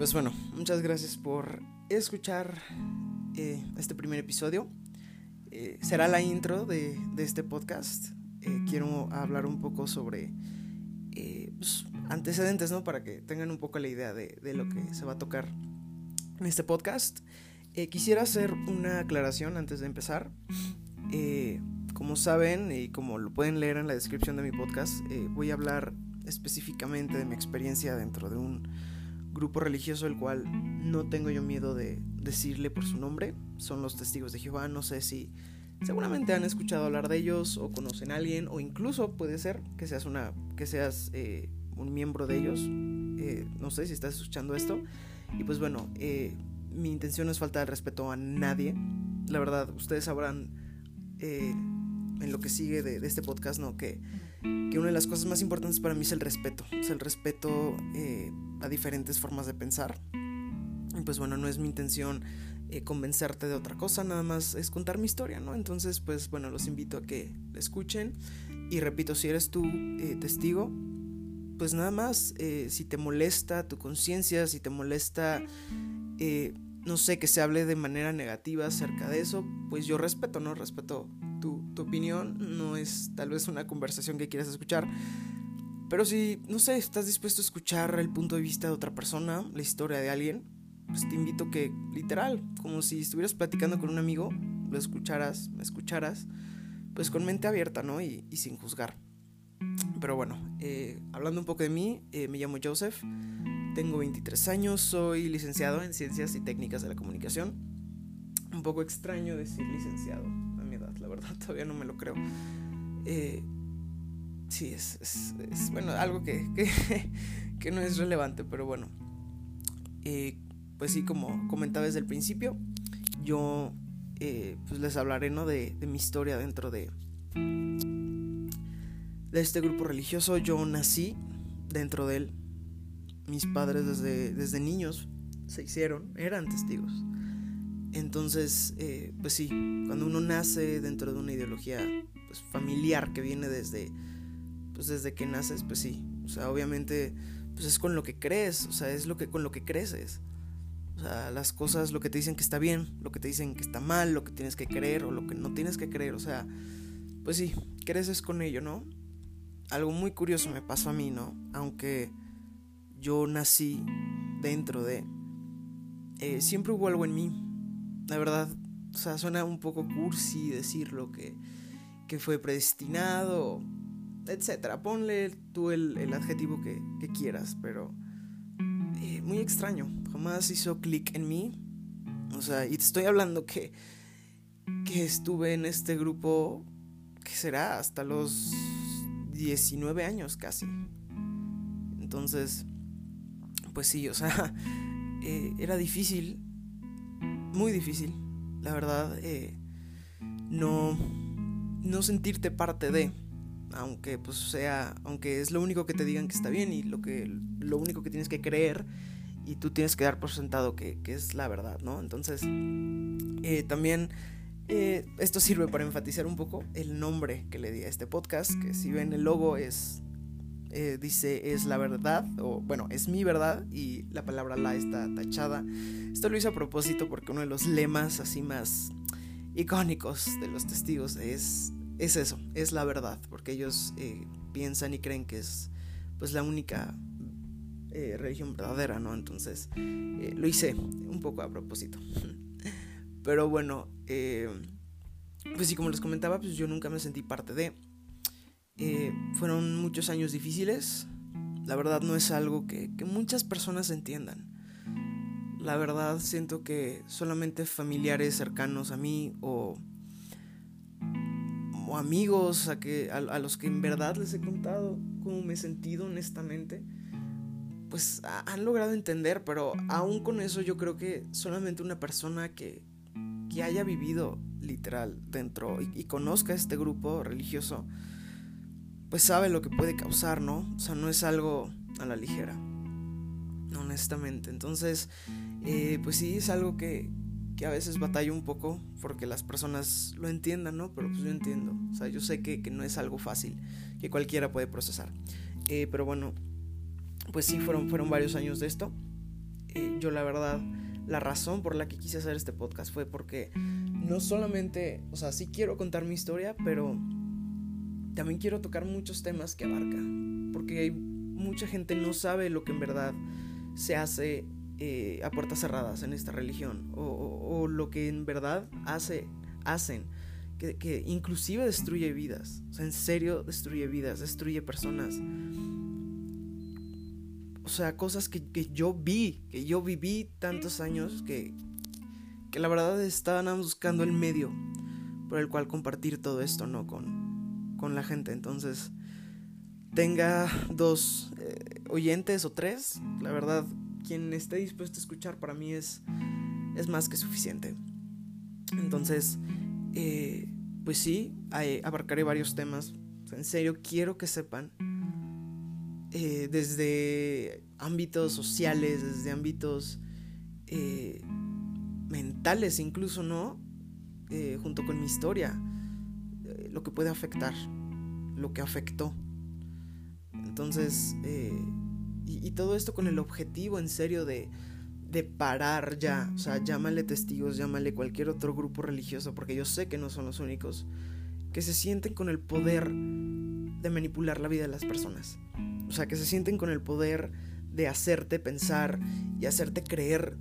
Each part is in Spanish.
Pues bueno, muchas gracias por escuchar eh, este primer episodio. Eh, será la intro de, este podcast. Eh, quiero hablar un poco sobre pues, antecedentes, ¿no? Para que tengan un poco la idea de, de lo que se va a tocar en este podcast. quisiera hacer una aclaración antes de empezar. como saben y como lo pueden leer en la descripción de mi podcast, voy a hablar específicamente de mi experiencia dentro de un grupo religioso el cual no tengo yo miedo de decirle por su nombre. Son los testigos de Jehová. No sé si seguramente han escuchado hablar de ellos o conocen a alguien o incluso puede ser que seas una que seas eh, un miembro de ellos. Eh, no sé si estás escuchando esto. Y pues bueno, eh, mi intención no es faltar respeto a nadie. La verdad, ustedes sabrán en lo que sigue de, este podcast, ¿no? Que, que, una de las cosas más importantes para mí es el respeto. Es el respeto eh, a diferentes formas de pensar. Y pues bueno, no es mi intención eh, convencerte de otra cosa, nada más es contar mi historia, ¿no? Entonces, pues bueno, los invito a que la escuchen. Y repito, si eres tú eh, testigo, pues nada más, si te molesta tu conciencia, si te molesta no sé, que se hable de manera negativa acerca de eso, pues yo respeto, ¿no? Respeto opinión, no es tal vez una conversación que quieras escuchar. Pero si, no sé, estás dispuesto a escuchar el punto de vista de otra persona, la historia de alguien, pues te invito que, literal, como si estuvieras platicando con un amigo, lo escucharas, me escucharas, pues con mente abierta, ¿no? Y, sin juzgar. Pero bueno, eh, hablando un poco de mí, eh, me llamo Joseph, tengo 23 años, soy licenciado en Ciencias y Técnicas de la Comunicación. Un poco extraño decir licenciado, todavía no me lo creo. Eh, sí, es, es, bueno, algo que, que, no es relevante, pero bueno. Eh, pues sí, como comentaba desde el principio, yo eh, pues les hablaré ¿no? de, de, mi historia dentro de, de este grupo religioso. Yo nací dentro de él. Mis padres desde, desde niños se hicieron, eran testigos. Entonces, eh, pues sí, cuando uno nace dentro de una ideología pues, familiar que viene desde, pues desde que naces, pues sí, o sea, obviamente, pues es con lo que crees, o sea, es lo que con lo que creces. O sea, las cosas, lo que te dicen que está bien, lo que te dicen que está mal, lo que tienes que creer o lo que no tienes que creer, o sea, pues sí, creces con ello, ¿no? Algo muy curioso me pasó a mí, ¿no? Aunque yo nací dentro de... Eh, siempre hubo algo en mí la verdad, o sea, suena un poco cursi decirlo que, que fue predestinado, etcétera. Ponle tú el, adjetivo que, quieras, pero eh, muy extraño. Jamás hizo clic en mí. O sea, y te estoy hablando que, que estuve en este grupo, que será hasta los 19 años casi. Entonces, pues sí, o sea, eh, era difícil muy difícil, la verdad, eh, no, no sentirte parte de, aunque pues sea, aunque es lo único que te digan que está bien y lo, que, lo único que tienes que creer y tú tienes que dar por sentado que, es la verdad, ¿no? Entonces, eh, también eh, esto sirve para enfatizar un poco el nombre que le di a este podcast, que si ven el logo es eh, dice es la verdad, o bueno, es mi verdad, y la palabra la está tachada. Esto lo hice a propósito porque uno de los lemas así más icónicos de los testigos es, es eso, es la verdad, porque ellos eh, piensan y creen que es pues la única eh, religión verdadera, ¿no? Entonces lo hice un poco a propósito. Pero bueno, pues sí, como les comentaba, pues yo nunca me sentí parte de... Eh, fueron muchos años difíciles. La verdad no es algo que, muchas personas entiendan. La verdad siento que solamente familiares cercanos a mí o, amigos a, que, a, los que en verdad les he contado cómo me he sentido honestamente, pues han logrado entender, pero aún con eso yo creo que solamente una persona que, que haya vivido literal dentro y conozca este grupo religioso, pues sabe lo que puede causar, ¿no? O sea, no es algo a la ligera, honestamente. Entonces, eh, pues sí, es algo que, que a veces batallo un poco porque las personas lo entiendan, ¿no? Pero pues yo entiendo, o sea, yo sé que, que no es algo fácil, que cualquiera puede procesar. Eh, pero bueno, pues sí, fueron, fueron varios años de esto. eh, yo la verdad, la razón por la que quise hacer este podcast fue porque no solamente, o sea, sí quiero contar mi historia, pero también quiero tocar muchos temas que abarca, porque hay mucha gente no sabe lo que en verdad se hace eh, a puertas cerradas en esta religión, o, lo que en verdad hace, hacen, que, inclusive destruye vidas, o sea, en serio destruye vidas, destruye personas. O sea, cosas que, yo vi, que yo viví tantos años, que, que la verdad estaban buscando el medio por el cual compartir todo esto, ¿no? Con, con la gente. Entonces, tenga dos eh, oyentes o tres, la verdad, quien esté dispuesto a escuchar para mí es, es más que suficiente. Entonces, eh, pues sí, abarcaré varios temas. En serio, quiero que sepan, eh, desde ámbitos sociales, desde ámbitos mentales incluso, ¿no? junto con mi historia, lo que puede afectar, lo que afectó entonces, eh, y, todo esto con el objetivo en serio de, de parar ya, o sea, llámale testigos, llámale cualquier otro grupo religioso, porque yo sé que no son los únicos, que se sienten con el poder de manipular la vida de las personas. O sea, que se sienten con el poder de hacerte pensar y hacerte creer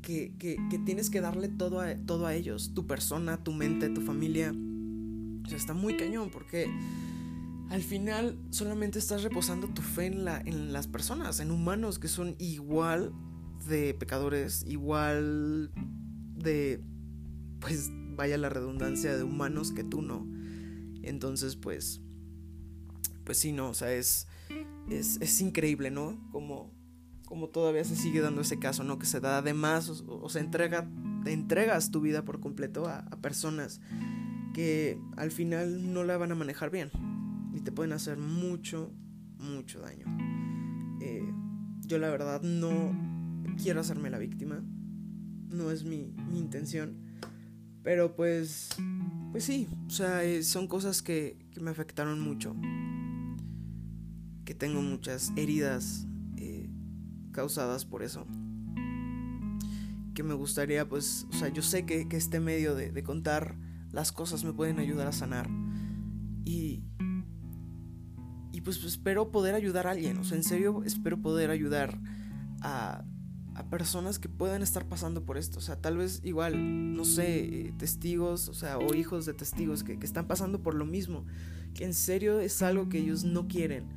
que, que, que, tienes que darle todo a, todo a ellos, tu persona, tu mente, tu familia. O sea, está muy cañón porque al final solamente estás reposando tu fe en, la, en las personas, en humanos que son igual de pecadores, igual de, pues vaya la redundancia, de humanos que tú no. Entonces, pues, pues sí, no, o sea, es, es, increíble, ¿no? Como, como todavía se sigue dando ese caso, ¿no? Que se da además, o, se entrega, te entregas tu vida por completo a personas que al final no la van a manejar bien y te pueden hacer mucho, mucho daño. Eh, yo la verdad no quiero hacerme la víctima, no es mi, intención, pero pues, pues sí, o sea, eh, son cosas que, me afectaron mucho, que tengo muchas heridas eh, causadas por eso que me gustaría, pues, o sea, yo sé que, este medio de, contar las cosas me pueden ayudar a sanar. Y, pues espero poder ayudar a alguien, o sea, en serio espero poder ayudar a, a personas que puedan estar pasando por esto, o sea, tal vez igual, no sé, eh, testigos, o sea, o hijos de testigos que, que están pasando por lo mismo, que en serio es algo que ellos no quieren.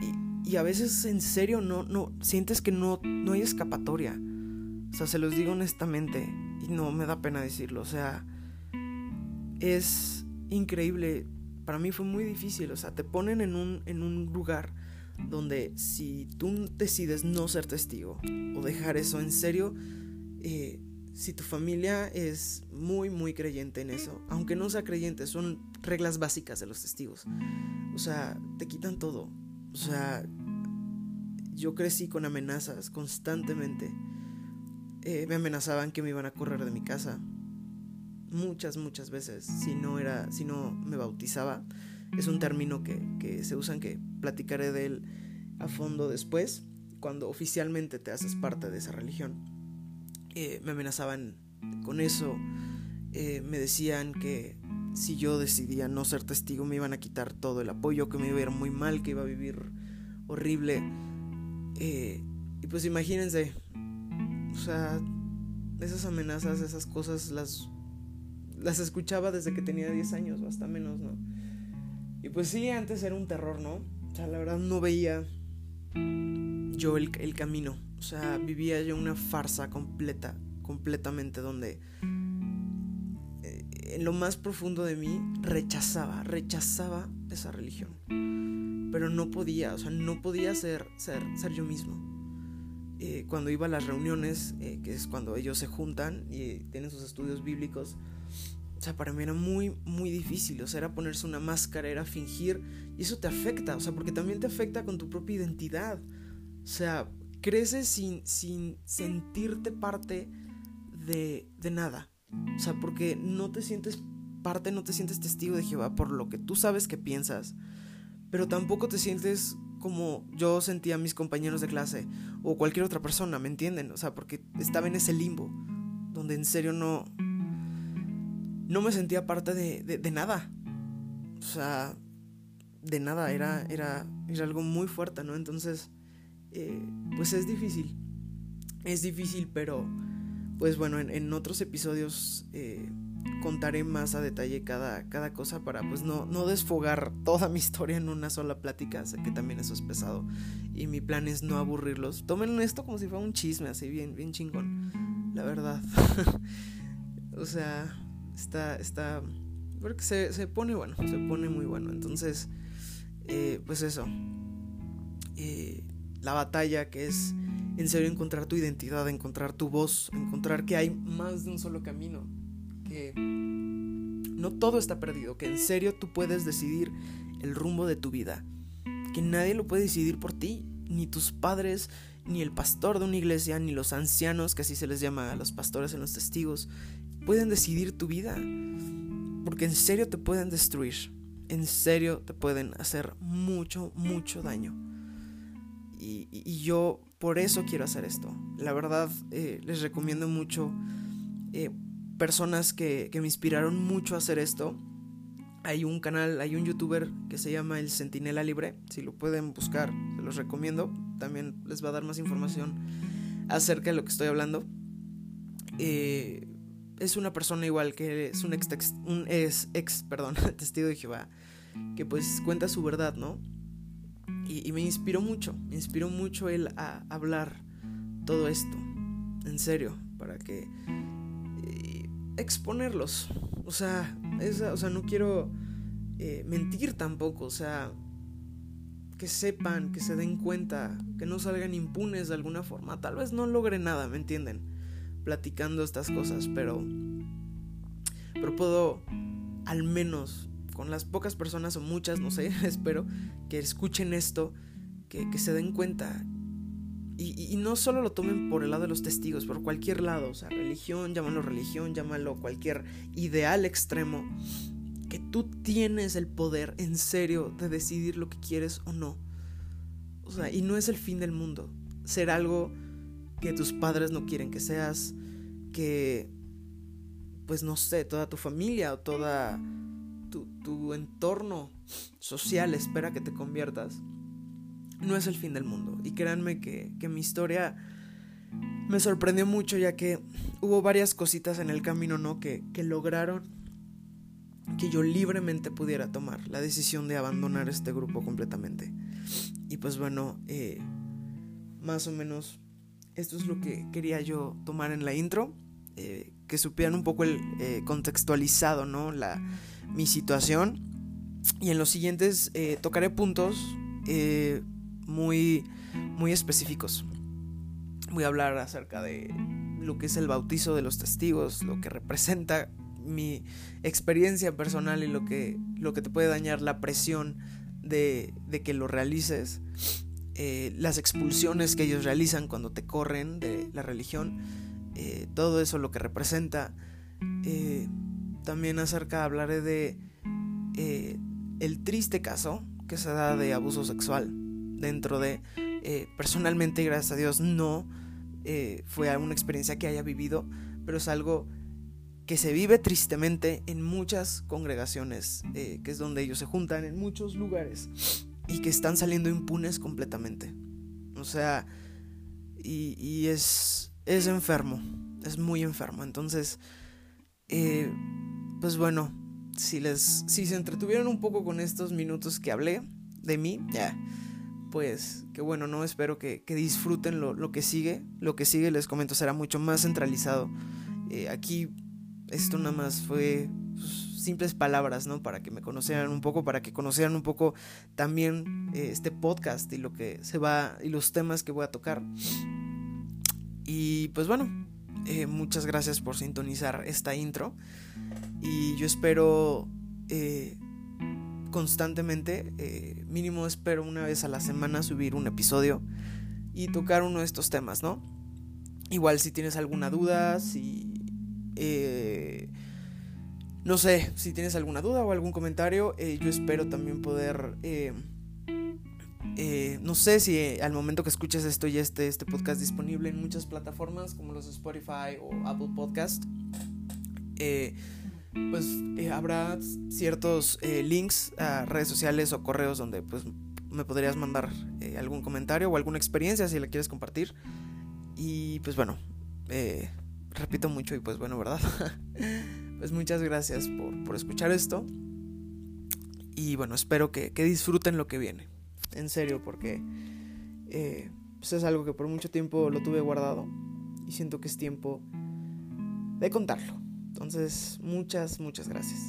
Y, y a veces en serio no, no, sientes que no, no hay escapatoria. O sea, se los digo honestamente y no me da pena decirlo, o sea, es increíble para mí fue muy difícil, o sea, te ponen en un, en un lugar donde si tú decides no ser testigo o dejar eso en serio, eh, si tu familia es muy, muy creyente en eso, aunque no sea creyente, son reglas básicas de los testigos. O sea, te quitan todo. O sea, yo crecí con amenazas constantemente. Eh, me amenazaban que me iban a correr de mi casa muchas, muchas veces si no, era, si no me bautizaba. Es un término que, que se usan que platicaré de él a fondo después, cuando oficialmente te haces parte de esa religión. Eh, me amenazaban con eso, eh, me decían que si yo decidía no ser testigo me iban a quitar todo el apoyo, que me iba a ir muy mal, que iba a vivir horrible. Y pues imagínense, o sea, esas amenazas, esas cosas las las escuchaba desde que tenía 10 años o hasta menos, ¿no? Y pues sí, antes era un terror, ¿no? O sea, la verdad no veía yo el, el camino. O sea, vivía yo una farsa completa, completamente, donde eh, en lo más profundo de mí rechazaba, rechazaba esa religión. Pero no podía, o sea, no podía ser, ser, ser yo mismo. Eh, cuando iba a las reuniones, eh, que es cuando ellos se juntan y tienen sus estudios bíblicos, o sea, para mí era muy, muy difícil. O sea, era ponerse una máscara, era fingir. Y eso te afecta, o sea, porque también te afecta con tu propia identidad. O sea, creces sin, sin sentirte parte de, de nada. O sea, porque no te sientes parte, no te sientes testigo de Jehová por lo que tú sabes que piensas. Pero tampoco te sientes como yo sentía a mis compañeros de clase o cualquier otra persona, ¿me entienden? O sea, porque estaba en ese limbo donde en serio no no me sentía parte de, de, nada. O sea, de nada, era, era, era algo muy fuerte, ¿no? Entonces, eh, pues es difícil. Es difícil, pero pues bueno, en, otros episodios eh, contaré más a detalle cada, cada cosa para pues no, no desfogar toda mi historia en una sola plática. Sé que también eso es pesado. Y mi plan es no aburrirlos. Tomen esto como si fuera un chisme, así bien, bien chingón. La verdad. o sea, está, está, porque se, se, pone bueno, se pone muy bueno. Entonces, eh, pues eso. Eh, la batalla que es en serio encontrar tu identidad, encontrar tu voz, encontrar que hay más de un solo camino, no todo está perdido, que en serio tú puedes decidir el rumbo de tu vida, que nadie lo puede decidir por ti, ni tus padres, ni el pastor de una iglesia, ni los ancianos, que así se les llama a los pastores en los testigos, pueden decidir tu vida, porque en serio te pueden destruir, en serio te pueden hacer mucho, mucho daño. Y, yo por eso quiero hacer esto. La verdad, eh, les recomiendo mucho eh, personas que, me inspiraron mucho a hacer esto. Hay un canal, hay un youtuber que se llama El Centinela Libre. Si lo pueden buscar, se los recomiendo. También les va a dar más información acerca de lo que estoy hablando. Eh, es una persona igual que es un ex, ex, perdón, testigo de Jehová, que pues cuenta su verdad, ¿no? Y, me inspiró mucho, me inspiró mucho él a hablar todo esto, en serio, para que eh, exponerlos. O sea, o sea, no quiero eh, mentir tampoco, o sea, que sepan, que se den cuenta, que no salgan impunes de alguna forma. Tal vez no logre nada, ¿me entienden? Platicando estas cosas, pero pero puedo al menos con las pocas personas o muchas, no sé, espero que escuchen esto, que, se den cuenta. Y, no solo lo tomen por el lado de los testigos, por cualquier lado, o sea, religión, llámalo religión, llámalo cualquier ideal extremo, que tú tienes el poder en serio de decidir lo que quieres o no. O sea, y no es el fin del mundo. Ser algo que tus padres no quieren que seas, que, pues no sé, toda tu familia o toda tu, entorno social espera que te conviertas, no es el fin del mundo. Y créanme que, mi historia me sorprendió mucho ya que hubo varias cositas en el camino, ¿no? Que, lograron que yo libremente pudiera tomar la decisión de abandonar este grupo completamente. Y pues bueno, eh, más o menos esto es lo que quería yo tomar en la intro. Eh, que supieran un poco el eh, contextualizado, ¿no? La, mi situación. Y en los siguientes eh, tocaré puntos muy, muy específicos. Voy a hablar acerca de lo que es el bautizo de los testigos, lo que representa mi experiencia personal y lo que, lo que te puede dañar la presión de, de que lo realices, eh, las expulsiones que ellos realizan cuando te corren de la religión, todo eso lo que representa también acerca hablaré de eh, el triste caso que se da de abuso sexual dentro de eh, personalmente gracias a Dios no eh, fue una experiencia que haya vivido pero es algo que se vive tristemente en muchas congregaciones que es donde ellos se juntan en muchos lugares y que están saliendo impunes completamente. O sea y, y es es enfermo es muy enfermo. Entonces eh, pues bueno, si les si se entretuvieron un poco con estos minutos que hablé de mí, ya, pues que bueno, no espero que, disfruten lo, que sigue. Lo que sigue, les comento, será mucho más centralizado. Eh, aquí esto nada más fue pues, simples palabras, ¿no? Para que me conocieran un poco, para que conocieran un poco también eh, este podcast y lo que se va y los temas que voy a tocar. Y pues bueno, eh, muchas gracias por sintonizar esta intro. Y yo espero constantemente, eh, mínimo espero una vez a la semana subir un episodio y tocar uno de estos temas, ¿no? Igual si tienes alguna duda, si... Eh, no sé, si tienes alguna duda o algún comentario, yo espero también poder Eh, no sé si al momento que escuches esto ya esté este podcast disponible en muchas plataformas como los Spotify o Apple Podcast. Eh, pues eh, habrá ciertos links a redes sociales o correos donde pues me podrías mandar algún comentario o alguna experiencia si la quieres compartir. Y pues bueno, repito mucho y pues bueno, ¿verdad? pues muchas gracias por, escuchar esto. Y bueno, espero que, disfruten lo que viene. En serio, porque eh, pues es algo que por mucho tiempo lo tuve guardado. Y siento que es tiempo de contarlo. Entonces, muchas, muchas gracias.